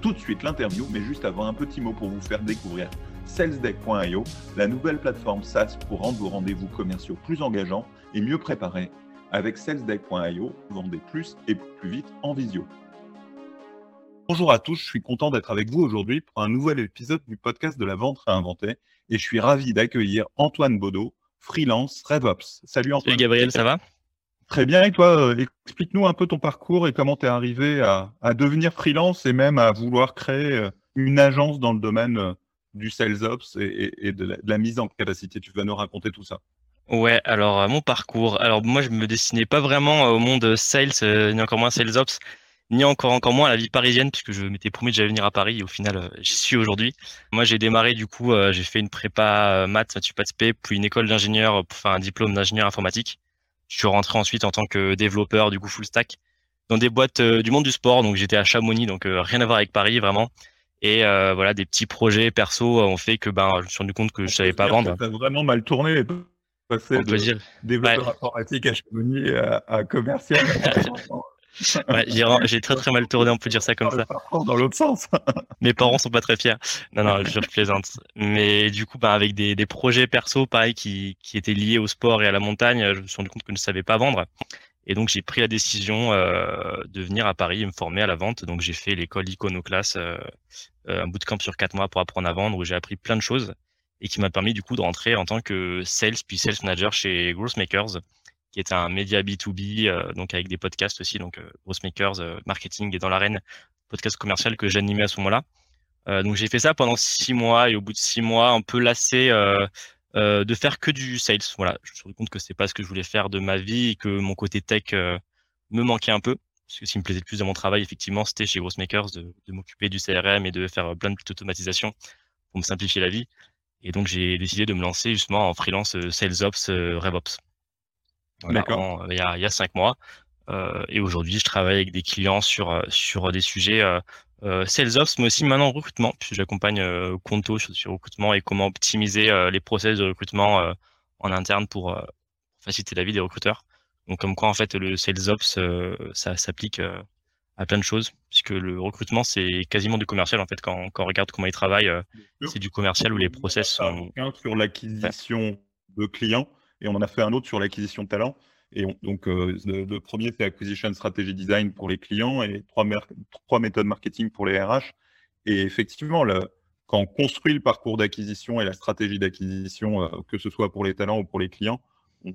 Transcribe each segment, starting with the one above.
tout de suite l'interview, mais juste avant un petit mot pour vous faire découvrir salesdeck.io, la nouvelle plateforme SaaS pour rendre vos rendez-vous commerciaux plus engageants et mieux préparés. Avec salesdeck.io, vendez plus et plus vite en visio. Bonjour à tous, je suis content d'être avec vous aujourd'hui pour un nouvel épisode du podcast de la vente réinventée et je suis ravi d'accueillir Antoine Baudot, freelance RevOps. Salut Antoine. Salut Gabriel, ça va? Très bien. Et toi, euh, explique-nous un peu ton parcours et comment tu es arrivé à, devenir freelance et même à vouloir créer euh, une agence dans le domaine euh, du sales ops et, de, la, mise en capacité. Tu vas nous raconter tout ça. Ouais, alors mon parcours. Alors moi, je me destinais pas vraiment au monde sales, ni encore moins sales ops, ni encore encore moins à la vie parisienne, puisque je m'étais promis que j'allais venir à Paris et au final, j'y suis aujourd'hui. Moi, j'ai démarré du coup, j'ai fait une prépa maths, maths, spé, puis une école d'ingénieur pour faire un diplôme d'ingénieur informatique. Je suis rentré ensuite en tant que développeur du coup full stack dans des boîtes euh, du monde du sport. Donc j'étais à Chamonix, donc euh, rien à voir avec Paris vraiment. Et euh, voilà, des petits projets perso ont fait que ben je me suis rendu compte que je savais pas vendre. Ça vraiment mal tourné. Passer de développeur informatique à Chamonix à commercial. ouais, j'ai très très mal tourné, on peut dire ça comme ça. Dans l'autre sens. Mes parents sont pas très fiers. Non, non, je plaisante. Mais du coup, bah, avec des, des projets perso, pareil, qui, qui étaient liés au sport et à la montagne, je me suis rendu compte que je ne savais pas vendre. Et donc, j'ai pris la décision euh, de venir à Paris et me former à la vente. Donc, j'ai fait l'école Iconoclass, euh, euh, un bootcamp sur quatre mois pour apprendre à vendre, où j'ai appris plein de choses et qui m'a permis du coup de rentrer en tant que sales puis sales manager chez Growthmakers qui est un média B2B, euh, donc avec des podcasts aussi, donc euh, Makers, euh, Marketing et dans l'arène, podcast commercial que j'animais à ce moment-là. donc j'ai fait ça pendant six mois et au bout de six mois, un peu lassé de faire que du sales. Voilà, je me suis rendu compte que c'est pas ce que je voulais faire de ma vie et que mon côté tech me manquait un peu. Parce que ce qui me plaisait le plus dans mon travail, effectivement, c'était chez Grossmakers de, de m'occuper du CRM et de faire plein de petites automatisations pour me simplifier la vie. Et donc j'ai décidé de me lancer justement en freelance Sales Ops, RevOps. D'accord. il, y a, il y a cinq mois. Euh, et aujourd'hui, je travaille avec des clients sur, euh, sur des sujets euh, euh, sales ops, mais aussi maintenant recrutement, puisque j'accompagne euh, Conto sur, sur recrutement et comment optimiser les process de recrutement en interne pour faciliter la vie des recruteurs. Donc, comme quoi, en fait, le sales ops, ça s'applique à plein de choses, puisque le recrutement, c'est quasiment du commercial, en fait, quand, quand on regarde comment ils travaillent, c'est du commercial où les process sont... Sur l'acquisition de clients, et on en a fait un autre sur l'acquisition de talent. Et donc, euh, le, premier, c'est Acquisition Strategy Design pour les clients et trois, méthodes marketing pour les RH. Et effectivement, quand on construit le parcours d'acquisition et la stratégie d'acquisition, euh, que ce soit pour les talents ou pour les clients,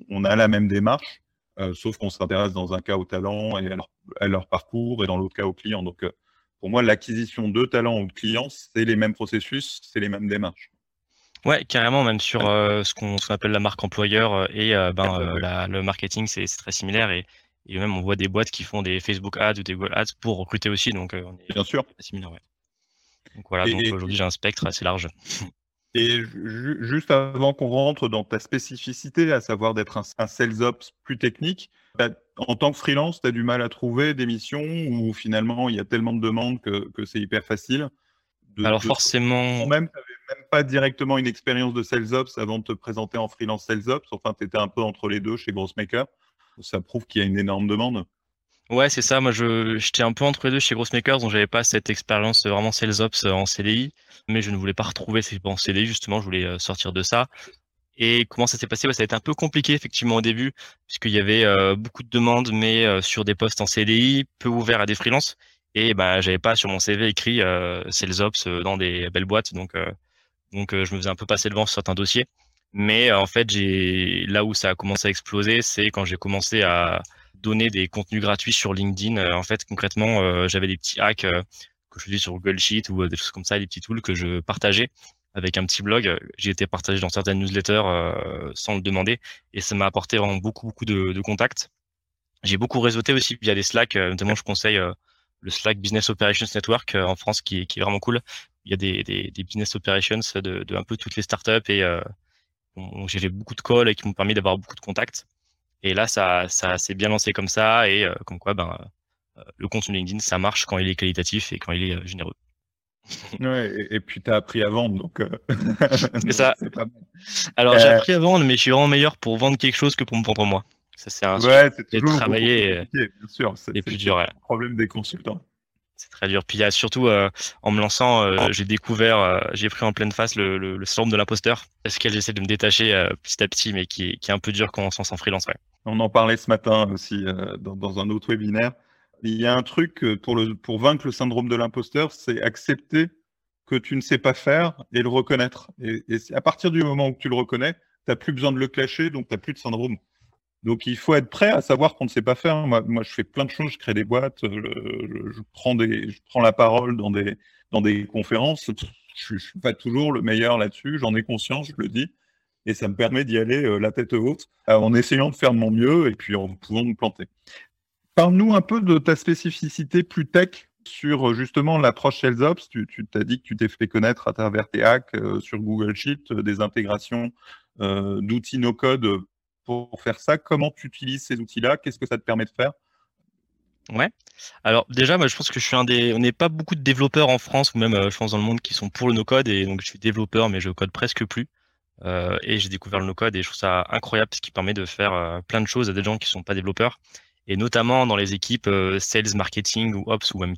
on, a la même démarche, euh, sauf qu'on s'intéresse dans un cas aux talents et à leur, parcours et dans l'autre cas aux clients. Donc, pour moi, l'acquisition de talents ou de clients, c'est les mêmes processus, c'est les mêmes démarches. Ouais, carrément, même sur euh, ce qu'on appelle la marque employeur euh, et euh, ben, le marketing, c'est très similaire. Et, et, même, on voit des boîtes qui font des Facebook ads ou des Google ads pour recruter aussi. Donc, on est Bien sûr. similaire. Ouais. Donc voilà, aujourd'hui, j'ai un spectre assez large. Et juste avant qu'on rentre dans ta spécificité, à savoir d'être un, sales ops plus technique, bah, en tant que freelance, tu as du mal à trouver des missions où finalement il y a tellement de demandes que, que c'est hyper facile? Alors forcément. Même, tu n'avais même pas directement une expérience de sales ops avant de te présenter en freelance sales ops. Enfin, tu étais un peu entre les deux chez Grossmaker. Ça prouve qu'il y a une énorme demande. Ouais, c'est ça. Moi, je, j'étais un peu entre les deux chez Grossmakers, donc j'avais pas cette expérience vraiment sales ops en CDI, mais je ne voulais pas retrouver ces en CDI justement. Je voulais euh, sortir de ça. Et comment ça s'est passé? Ça a été un peu compliqué effectivement au début, puisqu'il y avait euh, beaucoup de demandes, mais euh, sur des postes en CDI, peu ouverts à des freelances et bah j'avais pas sur mon CV écrit euh, sales ops euh, dans des belles boîtes. Donc euh, donc euh, je me faisais un peu passer devant sur certains dossiers. Mais en fait j'ai là où ça a commencé à exploser c'est quand j'ai commencé à donner des contenus gratuits sur LinkedIn. En fait concrètement j'avais des petits hacks que je faisais sur Google Sheet ou des choses comme ça des petits tools que je partageais avec un petit blog. J'ai été partagé dans certaines newsletters sans le demander. Et ça m'a apporté vraiment beaucoup beaucoup de, de contacts. J'ai beaucoup réseauté aussi via des Slack notamment je conseille le Slack Business Operations Network euh, en France qui, qui, est vraiment cool, il y a des, des, des business operations de, de, un peu toutes les startups et euh, j'ai fait beaucoup de calls et qui m'ont permis d'avoir beaucoup de contacts. Et là, ça, ça s'est bien lancé comme ça et euh, comme quoi, ben, euh, le contenu LinkedIn, ça marche quand il est qualitatif et quand il est généreux. Ouais, et, puis tu as appris à vendre, donc c'est ça. Pas Alors j'ai appris à vendre, mais je suis vraiment meilleur pour vendre quelque chose que pour me vendre moi. Ça c'est un ouais, c'est travailler bien sûr. C'est plus dur. Ouais. problème des consultants. C'est très dur. Puis il y a surtout, euh, en me lançant, euh, j'ai découvert, euh, j'ai pris en pleine face le, le, le syndrome de l'imposteur, parce qu'elle j'essaie de me détacher petit à petit, mais qui est, qui est un peu dur quand on s'en freelance. Ouais. On en parlait ce matin aussi dans, dans, un autre webinaire. Il y a un truc pour, le, pour vaincre le syndrome de l'imposteur, c'est accepter que tu ne sais pas faire et le reconnaître. Et, et à partir du moment où tu le reconnais, tu n'as plus besoin de le cacher, donc tu n'as plus de syndrome. Donc il faut être prêt à savoir qu'on ne sait pas faire. Moi, je fais plein de choses, je crée des boîtes, euh, je, prends la parole dans des, conférences. Je ne suis pas toujours le meilleur là-dessus, j'en ai conscience, je le dis. Et ça me permet d'y aller euh, la tête haute, euh, en essayant de faire de mon mieux et puis en pouvant me planter. Parle-nous un peu de ta spécificité plus tech sur justement l'approche SalesOps. Tu, tu t'as dit que tu t'es fait connaître à travers tes hacks sur Google Sheet, des intégrations d'outils no-code pour faire ça Comment tu utilises ces outils-là? Qu'est-ce que ça te permet de faire? Ouais. Alors déjà, moi, je pense que je suis un des. On n'est pas beaucoup de développeurs en France ou même, euh, je pense, dans le monde qui sont pour le no-code et donc je suis développeur, mais je code presque plus. Euh, et j'ai découvert le no-code et je trouve ça incroyable parce qu'il permet de faire euh, plein de choses à des gens qui sont pas développeurs et notamment dans les équipes sales, marketing ou ops ou même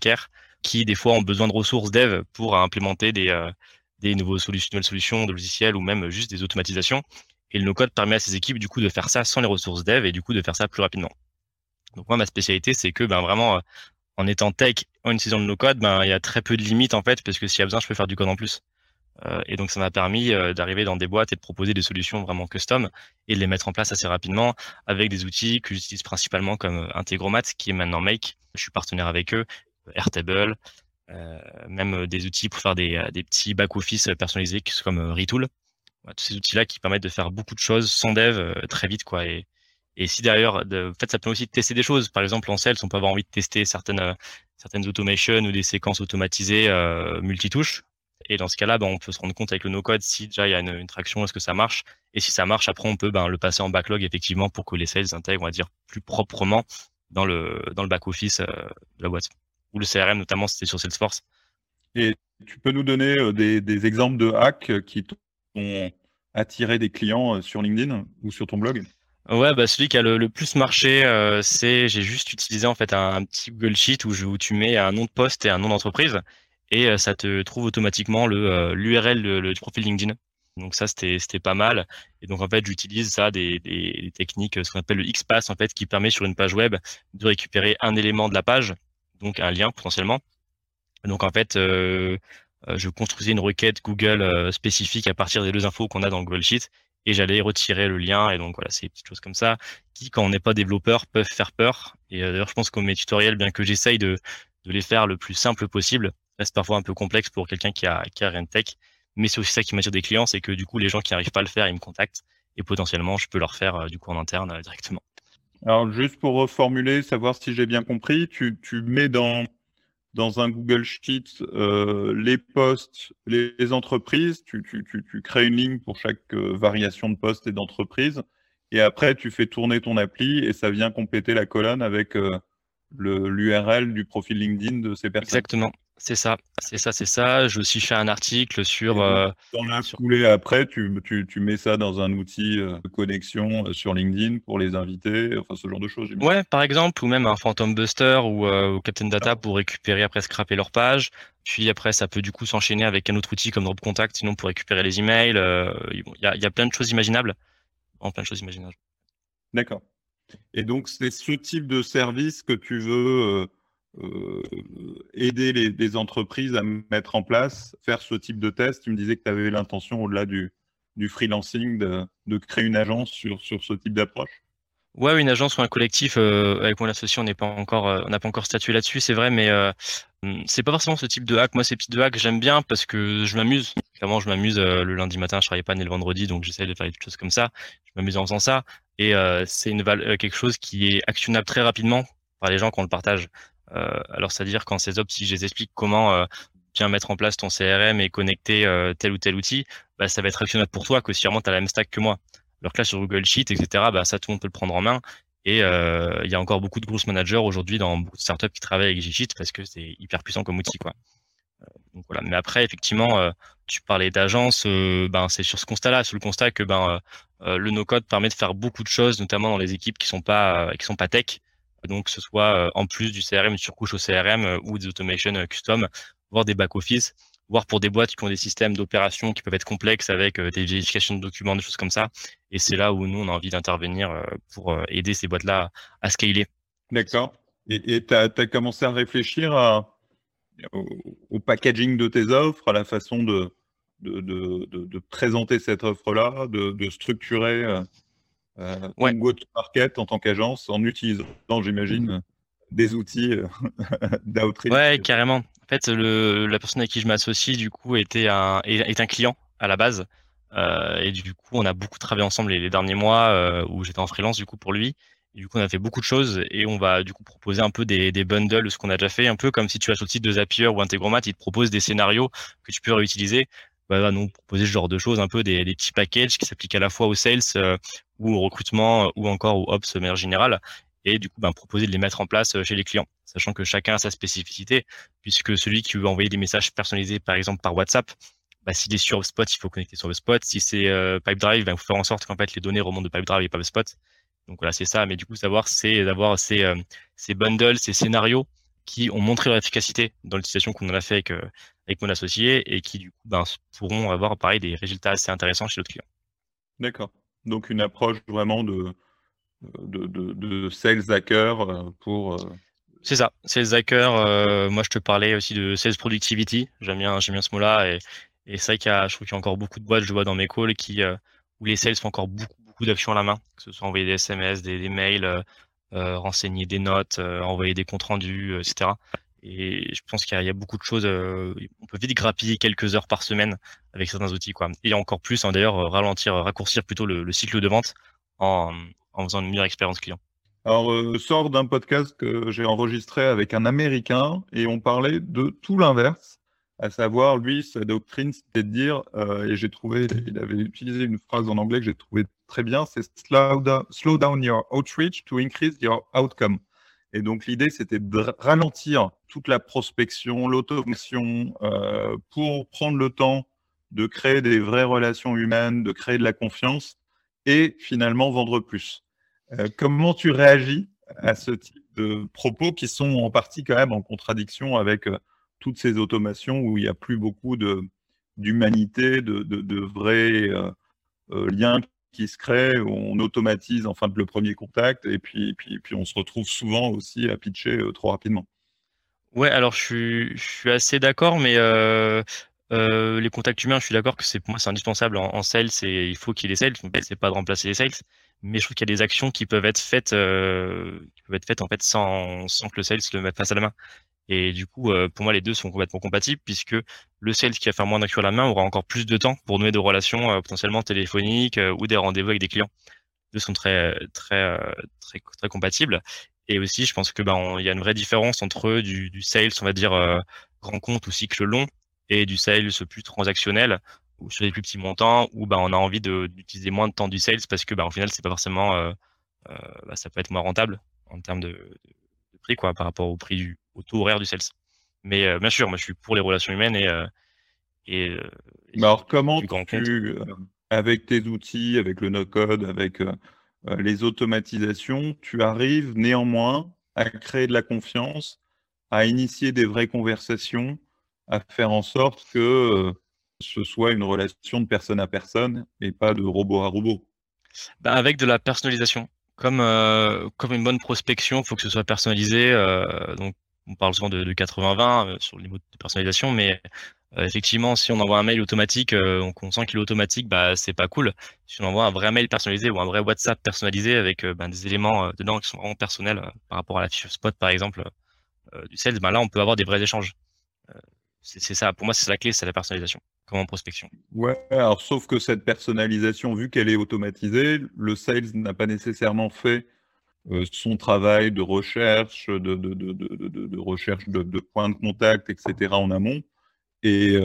qui des fois ont besoin de ressources dev pour implémenter des nouvelles solutions de logiciels ou même juste des automatisations. Et le no-code permet à ces équipes du coup de faire ça sans les ressources dev et du coup de faire ça plus rapidement. Donc moi ma spécialité c'est que ben vraiment euh, en étant tech en utilisant le no-code, ben il y a très peu de limites en fait parce que s'il y a besoin je peux faire du code en plus. Euh, et donc ça m'a permis euh, d'arriver dans des boîtes et de proposer des solutions vraiment custom et de les mettre en place assez rapidement avec des outils que j'utilise principalement comme Integromat qui est maintenant Make. Je suis partenaire avec eux, Airtable, même des outils pour faire des, des petits back-office personnalisés comme Retool tous ces outils-là qui permettent de faire beaucoup de choses sans dev euh, très vite, quoi. Et, et si d'ailleurs, en fait, ça permet aussi de tester des choses. Par exemple, en Sales, on peut avoir envie de tester certaines euh, certaines automations ou des séquences automatisées euh, multitouches. Et dans ce cas-là, ben, on peut se rendre compte avec le no-code si déjà il y a une, traction, est-ce que ça marche? Et si ça marche, après, on peut ben, le passer en backlog effectivement pour que les sales intègrent, on va dire, plus proprement dans le dans le back-office de la boîte. Ou le CRM, notamment, c'était sur Salesforce. Et tu peux nous donner des, des exemples de hacks qui ont attiré des clients euh, sur LinkedIn ou sur ton blog? Ouais, bah celui qui a le, plus marché, euh, c'est j'ai juste utilisé en fait un, petit Google Sheet où, je, où tu mets un nom de poste et un nom d'entreprise et euh, ça te trouve automatiquement le l'URL du profil LinkedIn. Donc ça c'était pas mal et donc en fait j'utilise ça des, des, techniques ce qu'on appelle le XPath en fait qui permet sur une page web de récupérer un élément de la page donc un lien potentiellement. Donc en fait je construisais une requête Google euh, spécifique à partir des deux infos qu'on a dans Google Sheet et j'allais retirer le lien. Et donc voilà, c'est des petites choses comme ça qui, quand on n'est pas développeur, peuvent faire peur. Et euh, d'ailleurs, je pense que mes tutoriels, bien que j'essaye de, les faire le plus simple possible, reste parfois un peu complexe pour quelqu'un qui a, qui a rien de tech. Mais c'est aussi ça qui m'attire des clients, c'est que du coup, les gens qui n'arrivent pas à le faire, ils me contactent et potentiellement, je peux leur faire du coup en interne directement. Alors, juste pour reformuler, savoir si j'ai bien compris, tu mets dans dans un Google Sheet euh, les postes, les, entreprises, tu, tu, tu, tu, crées une ligne pour chaque euh, variation de poste et d'entreprise, et après tu fais tourner ton appli et ça vient compléter la colonne avec euh, l'URL du profil LinkedIn de ces personnes. Exactement. C'est ça, c'est ça, c'est ça. J'ai aussi fait un article sur. Euh, dans la après, tu, tu, tu, mets ça dans un outil euh, de connexion euh, sur LinkedIn pour les invités, enfin ce genre de choses. Ouais, par exemple, ou même un Phantom Buster ou, ou Captain Data ah. pour récupérer après scraper leur page. Puis après, ça peut du coup s'enchaîner avec un autre outil comme Drop Contact, sinon pour récupérer les emails. Il y, a, y a plein de choses imaginables. En plein de choses imaginables. D'accord. Et donc, c'est ce type de service que tu veux aider les, entreprises à mettre en place, faire ce type de test. Tu me disais que tu avais l'intention, au-delà du, du freelancing, de, créer une agence sur, sur ce type d'approche. Ouais, une agence ou un collectif. Euh, avec mon associé, on n'est pas encore, euh, n'a pas encore statué là-dessus, c'est vrai, mais hum, c'est pas forcément ce type de hack. Moi, ces petits de hack, j'aime bien parce que je m'amuse. Clairement, je m'amuse le lundi matin. Je travaille pas ni le vendredi, donc j'essaie de faire des choses comme ça. Je m'amuse en faisant ça, et c'est quelque chose qui est actionnable très rapidement par les gens quand le partage. Euh, alors, c'est-à-dire quand ces ops, si je les explique comment euh, tiens, mettre en place ton CRM et connecter tel ou tel outil, bah, ça va être actionnable pour toi que si vraiment tu as la même stack que moi. Alors que là, sur Google Sheet, etc., bah, ça, tout le monde peut le prendre en main. Et il y a encore beaucoup de grosses managers aujourd'hui dans beaucoup de startups qui travaillent avec G Sheet parce que c'est hyper puissant comme outil. Quoi. donc voilà. Mais après, effectivement, tu parlais d'agence, ben, c'est sur ce constat-là, sur le constat que ben, le no-code permet de faire beaucoup de choses, notamment dans les équipes qui sont pas, qui sont pas tech. Donc, ce soit en plus du CRM, une surcouche au CRM ou des automations custom, voire des back-office, voire pour des boîtes qui ont des systèmes d'opération qui peuvent être complexes avec des vérifications de documents, des choses comme ça. Et c'est là où nous, on a envie d'intervenir pour aider ces boîtes-là à scaler. D'accord. Et tu as, commencé à réfléchir au, packaging de tes offres, à la façon de, de, de, présenter cette offre-là, de, structurer euh, ouais. go-to-market en tant qu'agence en utilisant, j'imagine, des outils euh, d'outreach. Ouais, carrément. En fait, le, la personne avec qui je m'associe, du coup, était un, est, un client à la base. Euh, et du coup, on a beaucoup travaillé ensemble les, les derniers mois euh, où j'étais en freelance du coup pour lui du coup, on a fait beaucoup de choses et on va du coup proposer un peu des, des bundles, ce qu'on a déjà fait, un peu comme si tu vas sur le site de Zapier ou Integromat, ils te proposent des scénarios que tu peux réutiliser. Bah, va nous proposer ce genre de choses, un peu des, petits packages qui s'appliquent à la fois aux sales euh, ou au recrutement ou encore au ops de manière générale. Et du coup, bah, proposer de les mettre en place euh, chez les clients, sachant que chacun a sa spécificité, puisque celui qui veut envoyer des messages personnalisés, par exemple par WhatsApp, bah, s'il est sur HubSpot, il faut connecter sur HubSpot. Si c'est euh, Pipedrive, bah, il faut faire en sorte qu'en fait les données remontent de Pipedrive et pas HubSpot. Donc voilà, c'est ça. Mais du coup, savoir, c'est d'avoir ces, euh, ces bundles, ces scénarios qui ont montré leur efficacité dans l'utilisation qu'on en a fait avec, euh, avec mon associé et qui, du coup, ben, pourront avoir, pareil, des résultats assez intéressants chez notre client. D'accord. Donc, une approche vraiment de, de, de, de sales hacker euh, pour. C'est ça, sales hacker. moi, je te parlais aussi de sales productivity. J'aime bien, j'aime bien ce mot-là. Et, et c'est vrai qu'il y a, je trouve qu'il y a encore beaucoup de boîtes, je vois dans mes calls, qui, où les sales font encore beaucoup beaucoup d'actions à la main, que ce soit envoyer des SMS, des, mails, euh, euh, renseigner des notes, euh, envoyer des comptes rendus, etc. Et je pense qu'il y, a beaucoup de choses. on peut vite grappiller quelques heures par semaine avec certains outils, quoi. Et encore plus, hein, d'ailleurs, ralentir, raccourcir plutôt le, cycle de vente en, en, faisant une meilleure expérience client. Alors, sort d'un podcast que j'ai enregistré avec un Américain et on parlait de tout l'inverse à savoir, lui, sa doctrine, c'était de dire, euh, et j'ai trouvé, il avait utilisé une phrase en anglais que j'ai trouvé très bien, c'est slow slow down your outreach to increase your outcome. Et donc l'idée, c'était de ralentir toute la prospection, l'automation, euh, pour prendre le temps de créer des vraies relations humaines, de créer de la confiance et finalement vendre plus. Euh, comment tu réagis à ce type de propos qui sont en partie quand même en contradiction avec toutes ces automations où il n'y a plus beaucoup d'humanité, de, de, vrais euh, euh, liens qui se créent, où on automatise enfin le premier contact et puis, puis, puis on se retrouve souvent aussi à pitcher euh, trop rapidement. Ouais, alors je suis, je suis assez d'accord, mais les contacts humains, je suis d'accord que c'est pour moi c'est indispensable en, sales et il faut qu'il y ait des sales. C'est pas de remplacer les sales, mais je trouve qu'il y a des actions qui peuvent être faites, peuvent être faites en fait sans, sans que le sales le mette face à la main. Et du coup, euh, pour moi, les deux sont complètement compatibles puisque le sales qui va faire moins d'actions à la main aura encore plus de temps pour nouer des relations euh, potentiellement téléphoniques euh, ou des rendez-vous avec des clients. Les deux sont très, très, très, très compatibles. Et aussi, je pense que ben, il y a une vraie différence entre du, du sales, on va dire grand compte ou cycle long, et du sales plus transactionnel ou sur des plus petits montants où ben, on a envie d'utiliser moins de temps du sales parce que ben, au final, c'est pas forcément, ben, ça peut être moins rentable en termes de prix quoi, par rapport au prix du, au taux horaire du sales. Mais euh, bien sûr, moi je suis pour les relations humaines et. Euh, et, euh, alors comment tu, avec tes outils, avec le no-code, avec les automatisations, tu arrives néanmoins à créer de la confiance, à initier des vraies conversations, à faire en sorte que ce soit une relation de personne à personne et pas de robot à robot? Ben, avec de la personnalisation. Comme, comme une bonne prospection, il faut que ce soit personnalisé. donc on parle souvent de, 80-20 euh, sur le niveau de personnalisation, mais euh, effectivement, si on envoie un mail automatique, euh, donc on sent qu'il est automatique, bah c'est pas cool. Si on envoie un vrai mail personnalisé ou un vrai WhatsApp personnalisé avec ben, des éléments dedans qui sont vraiment personnels par rapport à la fiche spot par exemple du sales, ben là on peut avoir des vrais échanges. C'est ça, pour moi c'est la clé, c'est la personnalisation, comme en prospection. Ouais, alors sauf que cette personnalisation, vu qu'elle est automatisée, le sales n'a pas nécessairement fait euh, son travail de recherche, de, recherche de, points de contact, etc. en amont. et,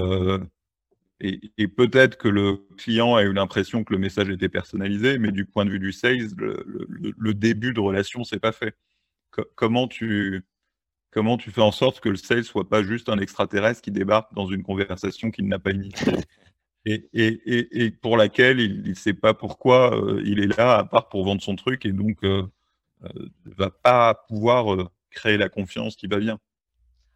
et, peut-être que le client a eu l'impression que le message était personnalisé, mais du point de vue du sales, le, début de relation s'est pas fait. comment tu comment tu fais en sorte que le sales soit pas juste un extraterrestre qui débarque dans une conversation qu'il n'a pas initiée et, et, et, pour laquelle il ne sait pas pourquoi euh, il est là à part pour vendre son truc et donc euh, euh va pas pouvoir créer la confiance qui va bien.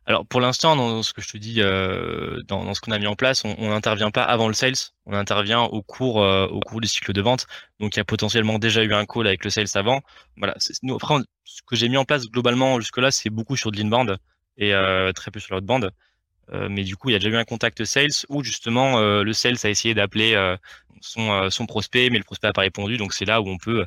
Alors pour l'instant, dans ce que je te dis, euh, dans, ce qu'on a mis en place, on n'intervient pas avant le sales, on intervient au cours, euh, au cours du cycle de vente. Donc il y a potentiellement déjà eu un call avec le sales avant. Voilà. Après, ce que j'ai mis en place globalement jusque-là, c'est beaucoup sur de l'inbound et euh, très peu sur l'outbound. Euh, mais du coup, il y a déjà eu un contact sales où justement le sales a essayé d'appeler son, son prospect, mais le prospect n'a pas répondu. Donc c'est là où on peut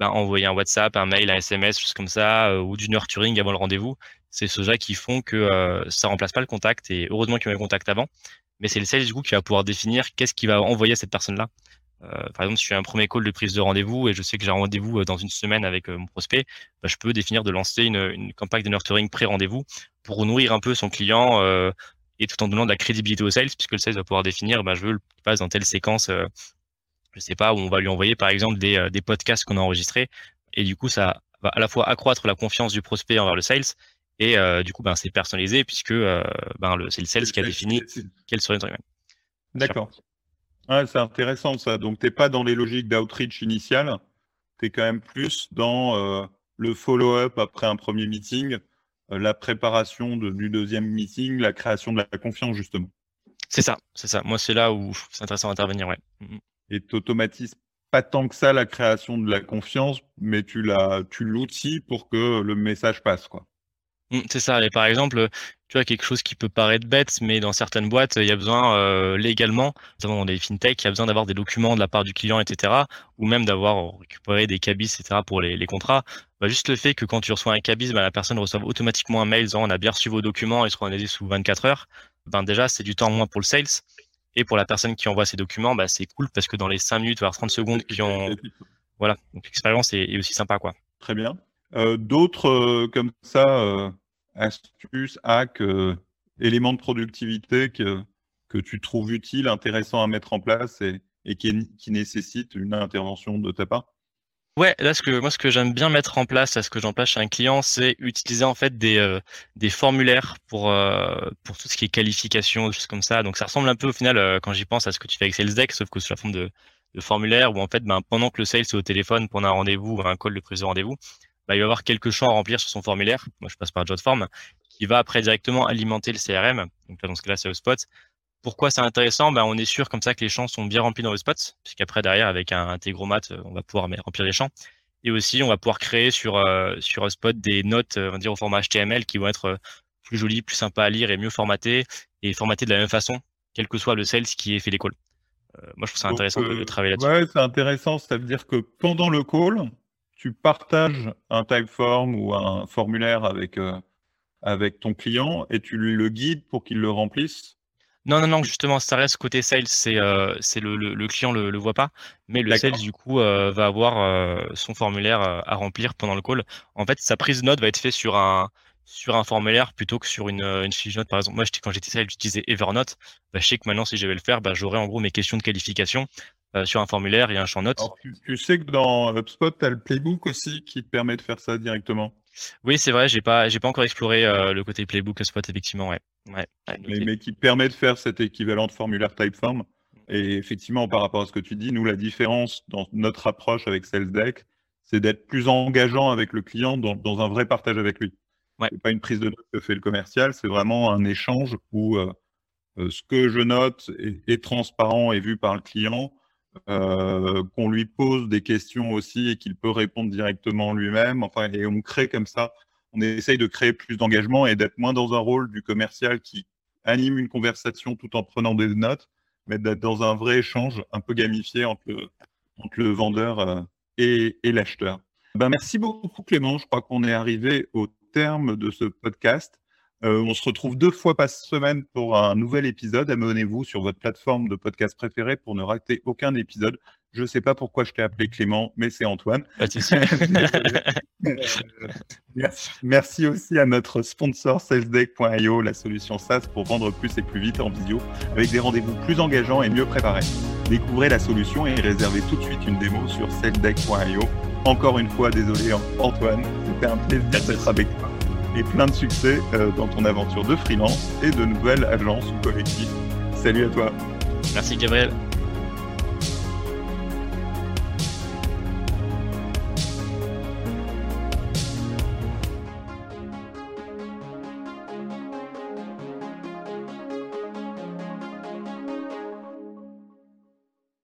ben, envoyer un WhatsApp, un mail, un SMS, juste comme ça, ou du nurturing avant le rendez-vous c'est ceux-là qui font que euh, ça remplace pas le contact et heureusement qu'il y a eu un contact avant. Mais c'est le sales du coup qui va pouvoir définir qu'est-ce qu'il va envoyer à cette personne-là. Euh, par exemple, si je fais un premier call de prise de rendez-vous et je sais que j'ai un rendez-vous euh, dans une semaine avec mon prospect, bah, je peux définir de lancer une, une campagne de nurturing pré-rendez-vous pour nourrir un peu son client et tout en donnant de la crédibilité au sales, puisque le sales va pouvoir définir, bah, je veux qu'il passe dans telle séquence, je sais pas, où on va lui envoyer par exemple des, des podcasts qu'on a enregistrés, et du coup ça va à la fois accroître la confiance du prospect envers le sales et euh, du coup, ben, c'est personnalisé puisque euh, ben, c'est le sales qui a défini quelle serait notre D'accord. c'est intéressant ça. Donc, tu n'es pas dans les logiques d'outreach initial, tu es quand même plus dans euh, le follow-up après un premier meeting, la préparation du deuxième meeting, la création de la confiance, justement. C'est ça, c'est ça. Moi, c'est là où c'est intéressant d'intervenir, ouais. Et tu automatises pas tant que ça la création de la confiance, mais tu l'outils pour que le message passe, quoi. Mmh, c'est ça. Et par exemple, tu vois, quelque chose qui peut paraître bête, mais dans certaines boîtes, il y a besoin euh, légalement, notamment dans des fintech, il y a besoin d'avoir des documents de la part du client, etc., ou même d'avoir récupéré des cabis, etc., pour les, les contrats. Bah, juste le fait que quand tu reçois un cabis, bah, la personne reçoit automatiquement un mail disant on a bien reçu vos documents, ils seront analysés sous 24 heures. Ben déjà, c'est du temps en moins pour le sales. Et pour la personne qui envoie ses documents, bah, c'est cool parce que dans les 5 minutes, voire 30 secondes qui ont... Voilà, donc l'expérience est, est, aussi sympa. quoi. Très bien. Euh, d'autres euh, comme ça, euh, astuces, hacks, éléments de productivité que, que tu trouves utiles, intéressants à mettre en place et, et qui, qui nécessitent une intervention de ta part? Ouais, là ce que moi ce que j'aime bien mettre en place, ce que j'en chez un client, c'est utiliser en fait des, des formulaires pour pour tout ce qui est qualification, des choses comme ça. Donc ça ressemble un peu au final quand j'y pense à ce que tu fais avec SalesDeck, sauf que sous la forme de, de formulaire où en fait ben, pendant que le sales est au téléphone pour un rendez-vous ou un call de prise de rendez-vous, bah, il va avoir quelques champs à remplir sur son formulaire. Moi, je passe par JotForm, qui va après directement alimenter le CRM. Donc là, dans ce cas-là, c'est HubSpot. Pourquoi c'est intéressant? Bah, On est sûr comme ça que les champs sont bien remplis dans HubSpot, puisqu'après, derrière, avec un Integromat, euh, on va pouvoir remplir les champs. Et aussi, on va pouvoir créer sur, euh, sur HubSpot des notes, euh, on va dire, au format HTML qui vont être plus jolies, plus sympas à lire et mieux formatées, et formatées de la même façon, quel que soit le sales qui ait fait les calls. moi, je trouve ça intéressant de, travailler là-dessus. Ouais, c'est intéressant. Ça veut dire que pendant le call, tu partages un typeform ou un formulaire avec, euh, avec ton client et tu le guides pour qu'il le remplisse Non, non, non, justement, ça reste côté sales, c'est euh, le, le, le, client ne le, le, voit pas, mais le sales, du coup, euh, va avoir son formulaire à remplir pendant le call. En fait, sa prise de note va être faite sur un, sur un formulaire plutôt que sur une, une fiche note. Par exemple, moi, quand j'étais sales, j'utilisais Evernote. Bah, je sais que maintenant, si je vais le faire, bah, j'aurai en gros mes questions de qualification euh, sur un formulaire et un champ notes. tu, sais que dans HubSpot, tu as le playbook aussi qui te permet de faire ça directement? Oui, c'est vrai, j'ai pas, j'ai pas encore exploré euh, le côté playbook HubSpot, effectivement, ouais. ouais, mais, qui permet de faire cet équivalent de formulaire Typeform. Et effectivement, par rapport à ce que tu dis, nous, la différence dans notre approche avec SalesDeck, c'est d'être plus engageant avec le client dans, dans un vrai partage avec lui. Ouais. C'est pas une prise de note que fait le commercial, c'est vraiment un échange où euh, ce que je note est, est, transparent et vu par le client euh, qu'on lui pose des questions aussi et qu'il peut répondre directement lui-même. Enfin, et on crée comme ça, on essaye de créer plus d'engagement et d'être moins dans un rôle du commercial qui anime une conversation tout en prenant des notes, mais d'être dans un vrai échange un peu gamifié entre le, vendeur euh, et, et l'acheteur. Ben, merci beaucoup Clément, je crois qu'on est arrivé au terme de ce podcast. Euh, on se retrouve deux fois par semaine pour un nouvel épisode. Abonnez-vous sur votre plateforme de podcast préférée pour ne rater aucun épisode. Je ne sais pas pourquoi je t'ai appelé Clément, mais c'est Antoine. merci, aussi à notre sponsor salesdeck.io, la solution SaaS pour vendre plus et plus vite en visio, avec des rendez-vous plus engageants et mieux préparés. Découvrez la solution et réservez tout de suite une démo sur salesdeck.io. Encore une fois, désolé Antoine, c'était un plaisir d'être avec toi et plein de succès euh, dans ton aventure de freelance et de nouvelles agences ou collectifs. Salut à toi. Merci Gabriel.